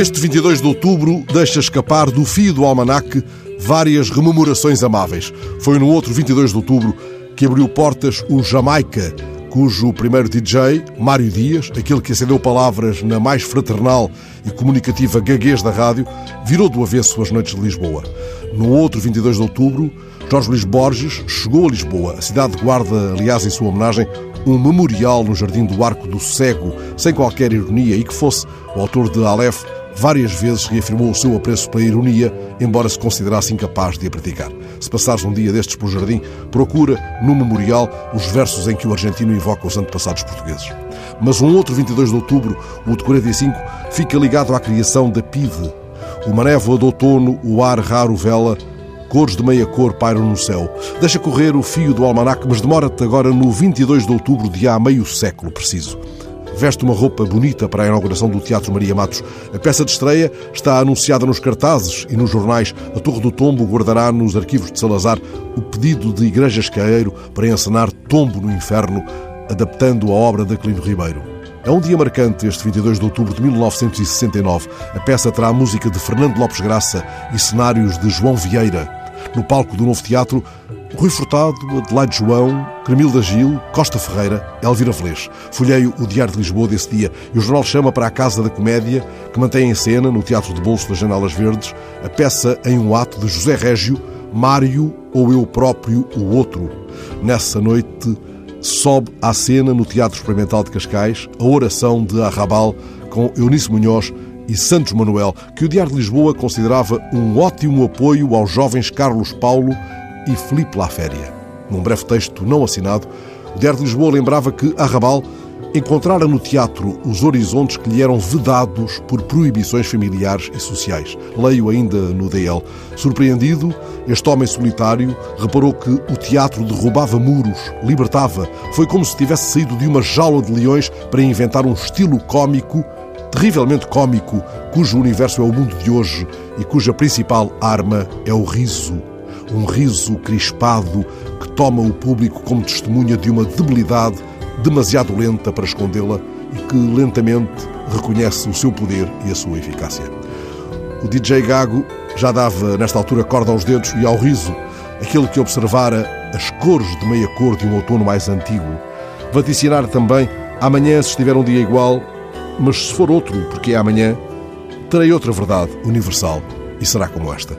Este 22 de outubro deixa escapar do fio do almanaque várias rememorações amáveis. Foi no outro 22 de outubro que abriu portas o Jamaica, cujo primeiro DJ, Mário Dias, aquele que acendeu palavras na mais fraternal e comunicativa gaguez da rádio, virou do avesso as noites de Lisboa. No outro 22 de outubro, Jorge Luís Borges chegou a Lisboa. A cidade guarda, aliás, em sua homenagem, um memorial no Jardim do Arco do Cego, sem qualquer ironia, e que fosse o autor de Aleph várias vezes reafirmou o seu apreço pela ironia, embora se considerasse incapaz de a praticar. Se passares um dia destes pelo jardim, procura no memorial os versos em que o argentino invoca os antepassados portugueses. Mas um outro 22 de outubro, o de 45, fica ligado à criação da PIDE. Uma névoa de outono, o ar raro vela, cores de meia cor pairam no céu. Deixa correr o fio do almanac, mas demora-te agora no 22 de outubro de há meio século preciso veste uma roupa bonita para a inauguração do Teatro Maria Matos. A peça de estreia está anunciada nos cartazes e nos jornais. A Torre do Tombo guardará nos arquivos de Salazar o pedido de Igrejas Caeiro para encenar Tombo no Inferno, adaptando a obra de Aquilino Ribeiro. É um dia marcante este 22 de outubro de 1969. A peça terá a música de Fernando Lopes Graça e cenários de João Vieira. No palco do Novo Teatro, Rui Furtado, Adelaide João, Cremilda Gil, Costa Ferreira, Elvira Velez. Folheio o Diário de Lisboa desse dia e o jornal chama para a Casa da Comédia, que mantém em cena, no Teatro de Bolso das Janelas Verdes, a peça em um ato de José Régio, Mário ou eu próprio, o outro. Nessa noite, sobe à cena, no Teatro Experimental de Cascais, a oração de Arrabal com Eunice Munhoz e Santos Manuel, que o Diário de Lisboa considerava um ótimo apoio aos jovens Carlos Paulo e Filipe Laféria. Num breve texto não assinado, o Diário de Lisboa lembrava que Arrabal encontrara no teatro os horizontes que lhe eram vedados por proibições familiares e sociais. Leio ainda no DL. Surpreendido, este homem solitário reparou que o teatro derrubava muros, libertava. Foi como se tivesse saído de uma jaula de leões para inventar um estilo cômico terrivelmente cômico, cujo universo é o mundo de hoje e cuja principal arma é o riso. Um riso crispado que toma o público como testemunha de uma debilidade demasiado lenta para escondê-la e que lentamente reconhece o seu poder e a sua eficácia. O DJ Gago já dava, nesta altura, corda aos dedos e ao riso, aquele que observara as cores de meia cor de um outono mais antigo. Vaticinar também, amanhã, se estiver um dia igual, mas se for outro, porque é amanhã, terei outra verdade universal e será como esta.